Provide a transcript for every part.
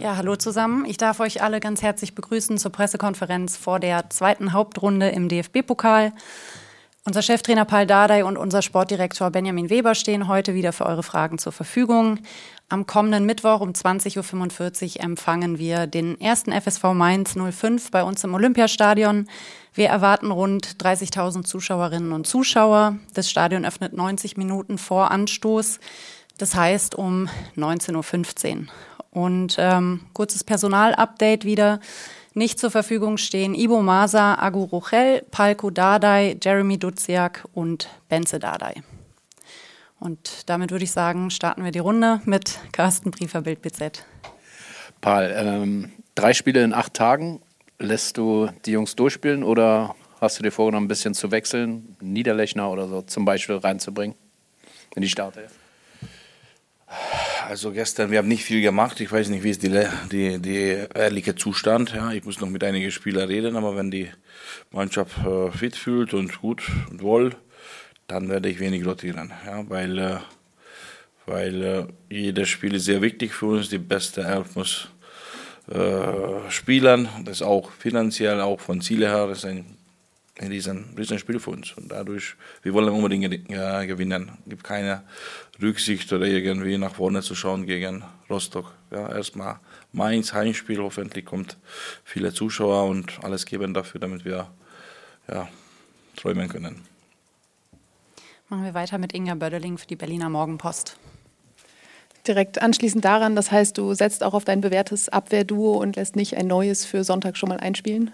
Ja, hallo zusammen. Ich darf euch alle ganz herzlich begrüßen zur Pressekonferenz vor der zweiten Hauptrunde im DFB-Pokal. Unser Cheftrainer Paul Dardai und unser Sportdirektor Benjamin Weber stehen heute wieder für eure Fragen zur Verfügung. Am kommenden Mittwoch um 20.45 Uhr empfangen wir den ersten FSV Mainz 05 bei uns im Olympiastadion. Wir erwarten rund 30.000 Zuschauerinnen und Zuschauer. Das Stadion öffnet 90 Minuten vor Anstoß, das heißt um 19.15 Uhr. Und ähm, kurzes Personalupdate wieder. Nicht zur Verfügung stehen Ibo Masa, Agu Rochel, Palko Dardai, Jeremy Duziak und Benze Dardai. Und damit würde ich sagen, starten wir die Runde mit Carsten Briefer, Bild BZ. Paul, ähm, drei Spiele in acht Tagen. Lässt du die Jungs durchspielen oder hast du dir vorgenommen, ein bisschen zu wechseln, Niederlechner oder so zum Beispiel reinzubringen in die Startelf? Also gestern, wir haben nicht viel gemacht. Ich weiß nicht, wie ist die, die, die ehrliche Zustand. Ja, ich muss noch mit einigen Spielern reden, aber wenn die Mannschaft äh, fit fühlt und gut und wohl, dann werde ich wenig rotieren. Ja, weil äh, weil äh, jedes Spiel ist sehr wichtig für uns. Die beste Elf muss äh, spielen. Das ist auch finanziell, auch von Ziele her, das ist ein in diesem riesen Spiel für uns. Und dadurch, wir wollen unbedingt gewinnen. Es gibt keine Rücksicht oder irgendwie nach vorne zu schauen gegen Rostock. Ja, erstmal Mainz, Heimspiel, hoffentlich kommt viele Zuschauer und alles geben dafür, damit wir ja, träumen können. Machen wir weiter mit Inga Bödeling für die Berliner Morgenpost. Direkt anschließend daran, das heißt, du setzt auch auf dein bewährtes Abwehrduo und lässt nicht ein neues für Sonntag schon mal einspielen?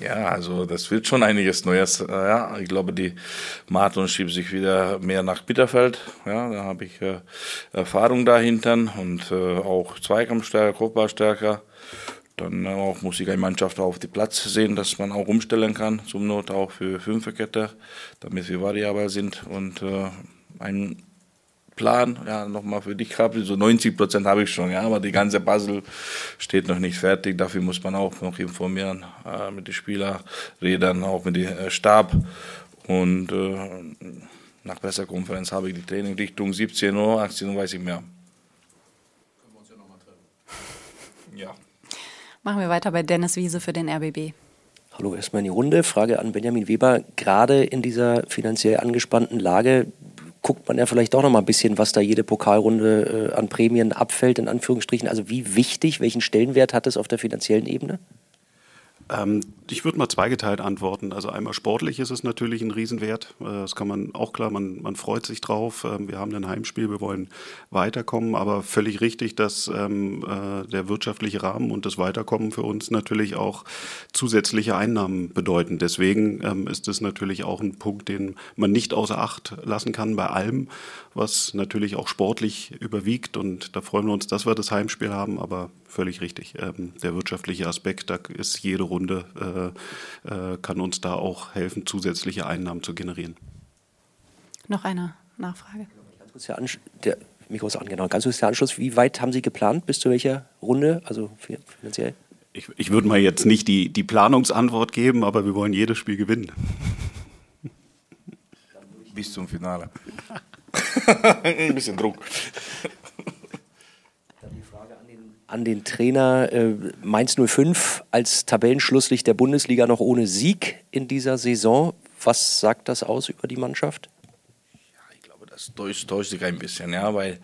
Ja, also das wird schon einiges Neues. Äh, ja, ich glaube, die Marathon schiebt sich wieder mehr nach Bitterfeld. Ja, da habe ich äh, Erfahrung dahinter und äh, auch Zweikampfstärker, Kopfballstärker. Dann auch muss ich eine Mannschaft auf die Platz sehen, dass man auch umstellen kann, zum Not auch für Fünferkette, damit wir variabel sind und äh, ein Plan, ja, nochmal für dich habe. So 90 Prozent habe ich schon, ja, aber die ganze Puzzle steht noch nicht fertig. Dafür muss man auch noch informieren, äh, mit den Spielern reden, auch mit dem äh, Stab. Und äh, nach Pressekonferenz habe ich die Training Richtung 17 Uhr, 18 Uhr weiß ich mehr. Können wir uns ja nochmal treffen. Ja. Machen wir weiter bei Dennis Wiese für den RBB. Hallo, erstmal in die Runde. Frage an Benjamin Weber. Gerade in dieser finanziell angespannten Lage, guckt man ja vielleicht auch noch mal ein bisschen, was da jede Pokalrunde äh, an Prämien abfällt, in Anführungsstrichen. Also wie wichtig, welchen Stellenwert hat es auf der finanziellen Ebene? Ähm, ich würde mal zweigeteilt antworten. Also einmal sportlich ist es natürlich ein Riesenwert. Äh, das kann man auch klar, man, man freut sich drauf. Ähm, wir haben ein Heimspiel, wir wollen weiterkommen, aber völlig richtig, dass ähm, äh, der wirtschaftliche Rahmen und das Weiterkommen für uns natürlich auch zusätzliche Einnahmen bedeuten. Deswegen ähm, ist es natürlich auch ein Punkt, den man nicht außer Acht lassen kann bei allem, was natürlich auch sportlich überwiegt. Und da freuen wir uns, dass wir das Heimspiel haben, aber völlig richtig. Ähm, der wirtschaftliche Aspekt, da ist jede Runde, äh, äh, kann uns da auch helfen, zusätzliche Einnahmen zu generieren. Noch eine Nachfrage. Ganz kurz der, der Mikro ist an, genau. Ganz kurz der Anschluss. Wie weit haben Sie geplant? Bis zu welcher Runde? Also finanziell? Ich, ich würde mal jetzt nicht die, die Planungsantwort geben, aber wir wollen jedes Spiel gewinnen. Bis zum Finale. Ein bisschen Druck. An den Trainer äh, Mainz 05 als Tabellenschlusslicht der Bundesliga noch ohne Sieg in dieser Saison. Was sagt das aus über die Mannschaft? Ja, ich glaube, das täuscht, täuscht sich ein bisschen, ja, weil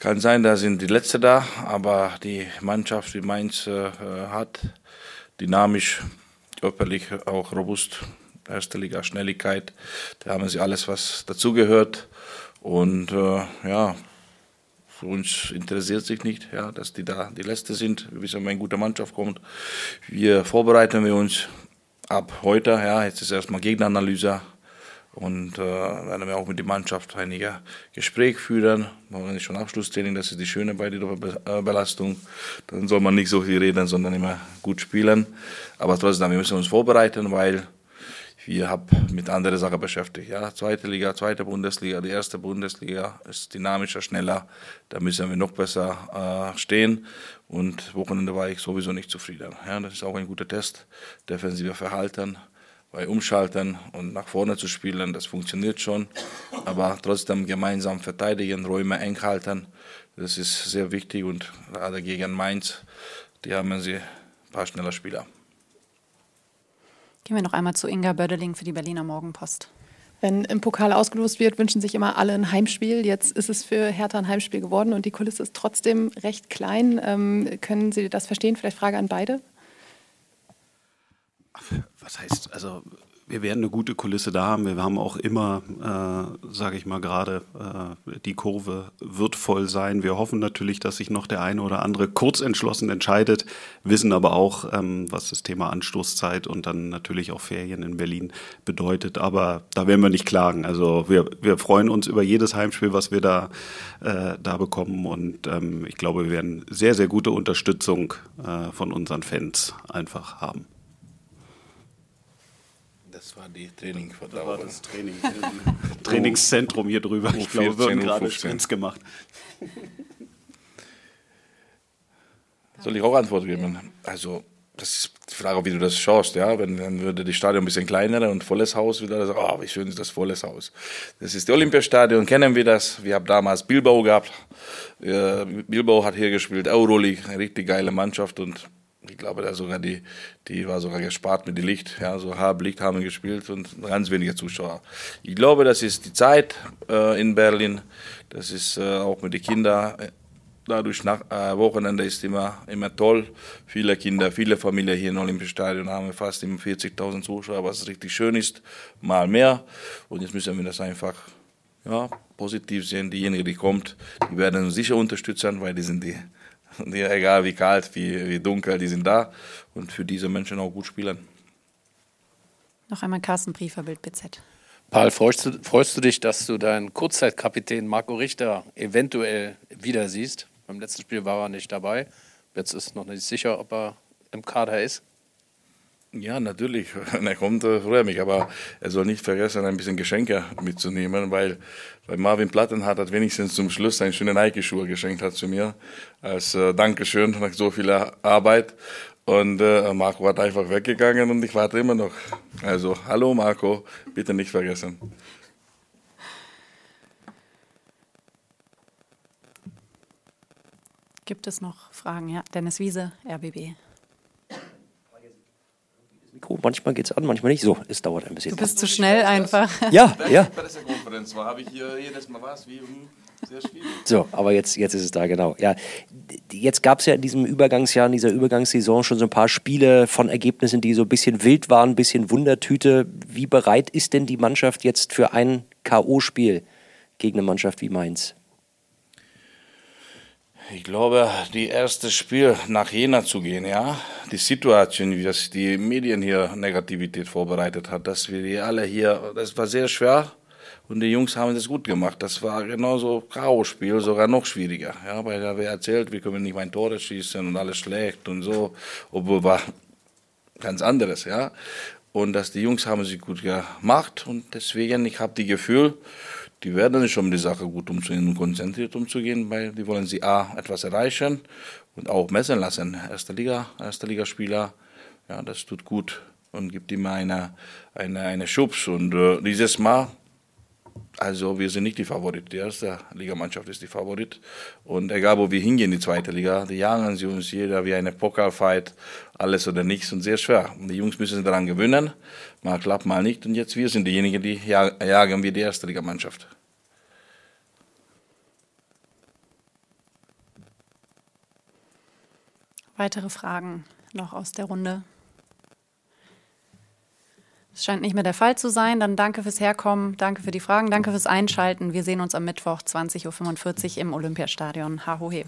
kann sein, da sind die Letzte da, aber die Mannschaft, die Mainz äh, hat, dynamisch, körperlich auch robust, erste Liga Schnelligkeit, da haben sie alles, was dazugehört und äh, ja, für uns interessiert sich nicht, ja, dass die da die Letzte sind. Wir wissen, wenn eine gute Mannschaft kommt. Wir vorbereiten wir uns ab heute. Ja, jetzt ist erstmal Gegneranalyse und äh, werden wir auch mit der Mannschaft einige Gespräche führen. Morgen ist schon Abschlusstraining, das ist die Schöne bei der Belastung. Dann soll man nicht so viel reden, sondern immer gut spielen. Aber trotzdem, wir müssen uns vorbereiten, weil wir haben mit anderen Sachen beschäftigt. Ja, zweite Liga, zweite Bundesliga, die erste Bundesliga ist dynamischer, schneller. Da müssen wir noch besser äh, stehen. Und Wochenende war ich sowieso nicht zufrieden. Ja, das ist auch ein guter Test. Defensiver Verhalten, bei Umschalten und nach vorne zu spielen, das funktioniert schon. Aber trotzdem gemeinsam verteidigen, Räume eng halten. Das ist sehr wichtig und gerade gegen Mainz, die haben sie ein paar schneller Spieler. Gehen wir noch einmal zu Inga Bödeling für die Berliner Morgenpost. Wenn im Pokal ausgelost wird, wünschen sich immer alle ein Heimspiel. Jetzt ist es für Hertha ein Heimspiel geworden und die Kulisse ist trotzdem recht klein. Ähm, können Sie das verstehen? Vielleicht Frage an beide. Was heißt, also wir werden eine gute Kulisse da haben. Wir haben auch immer, äh, sage ich mal gerade, äh, die Kurve wird voll sein. Wir hoffen natürlich, dass sich noch der eine oder andere kurzentschlossen entscheidet, wissen aber auch, ähm, was das Thema Anstoßzeit und dann natürlich auch Ferien in Berlin bedeutet. Aber da werden wir nicht klagen. Also wir, wir freuen uns über jedes Heimspiel, was wir da, äh, da bekommen. Und ähm, ich glaube, wir werden sehr, sehr gute Unterstützung äh, von unseren Fans einfach haben. Das war die Training von da war das Training, Trainingszentrum hier drüber. Ich glaube, wir haben gerade Sprints gemacht. Soll ich auch Antwort geben? Also, das ist die Frage, wie du das schaust. Ja? Wenn, dann würde das Stadion ein bisschen kleiner und volles Haus wieder sagen, oh, wie schön ist das volles Haus. Das ist das Olympiastadion, kennen wir das. Wir haben damals Bilbao gehabt. Bilbao hat hier gespielt, Euroleague, eine richtig geile Mannschaft und ich glaube, da sogar die, die war sogar gespart mit dem Licht. Ja, so Halblicht haben wir gespielt und ganz wenige Zuschauer. Ich glaube, das ist die Zeit äh, in Berlin. Das ist äh, auch mit den Kindern. Dadurch nach äh, Wochenende ist immer, immer toll. Viele Kinder, viele Familien hier im Olympischen Stadion haben fast 40.000 Zuschauer, was richtig schön ist. Mal mehr. Und jetzt müssen wir das einfach ja, positiv sehen. Diejenigen, die kommt, die werden uns sicher unterstützen, weil die sind die die, egal wie kalt, wie, wie dunkel, die sind da und für diese Menschen auch gut spielen. Noch einmal Carsten Briefer, Bild BZ. Paul, freust du, freust du dich, dass du deinen Kurzzeitkapitän Marco Richter eventuell wieder siehst? Beim letzten Spiel war er nicht dabei. Jetzt ist noch nicht sicher, ob er im Kader ist. Ja, natürlich. Er kommt, äh, freue mich. Aber er soll nicht vergessen, ein bisschen Geschenke mitzunehmen, weil, weil Marvin Plattenhardt hat wenigstens zum Schluss seine schönen Nike-Schuhe geschenkt hat zu mir. Als äh, Dankeschön nach so viel Arbeit. Und äh, Marco hat einfach weggegangen und ich warte immer noch. Also, hallo Marco, bitte nicht vergessen. Gibt es noch Fragen? Ja, Dennis Wiese, RBB. Mikro. Manchmal geht es an, manchmal nicht. So, es dauert ein bisschen. Du bist zu schnell einfach. Ja, ja. Bei der Konferenz war, habe ich hier jedes Mal was wie. Hm, sehr schwierig. So, aber jetzt, jetzt ist es da, genau. Ja, jetzt gab es ja in diesem Übergangsjahr, in dieser Übergangssaison schon so ein paar Spiele von Ergebnissen, die so ein bisschen wild waren, ein bisschen Wundertüte. Wie bereit ist denn die Mannschaft jetzt für ein K.O.-Spiel gegen eine Mannschaft wie Mainz? Ich glaube, die erste Spiel nach Jena zu gehen, ja, die Situation, wie das die Medien hier Negativität vorbereitet hat, dass wir die alle hier, das war sehr schwer und die Jungs haben das gut gemacht. Das war genauso Chaos-Spiel, sogar noch schwieriger, ja, weil da wer erzählt, wir können nicht mein Tore schießen und alles schlecht und so, obwohl war ganz anderes, ja. Und dass die Jungs haben sich gut gemacht und deswegen, ich habe die Gefühl, die werden schon um die Sache gut umzugehen und konzentriert umzugehen, weil die wollen sie A, etwas erreichen und auch messen lassen. Erste Liga, erste Ligaspieler, ja, das tut gut und gibt immer eine, eine, eine Schubs. Und äh, dieses Mal, also wir sind nicht die Favorit. Die erste Ligamannschaft ist die Favorit. Und egal, wo wir hingehen, die zweite Liga, die jagen sie uns jeder wie eine Pokalfight, alles oder nichts und sehr schwer. Und die Jungs müssen sich daran gewöhnen. Mal klappt, mal nicht. Und jetzt wir sind diejenigen, die jagen wie die erste Ligamannschaft. Weitere Fragen noch aus der Runde? Es scheint nicht mehr der Fall zu sein. Dann danke fürs Herkommen, danke für die Fragen, danke fürs Einschalten. Wir sehen uns am Mittwoch 20.45 Uhr im Olympiastadion. Ha, ho, he.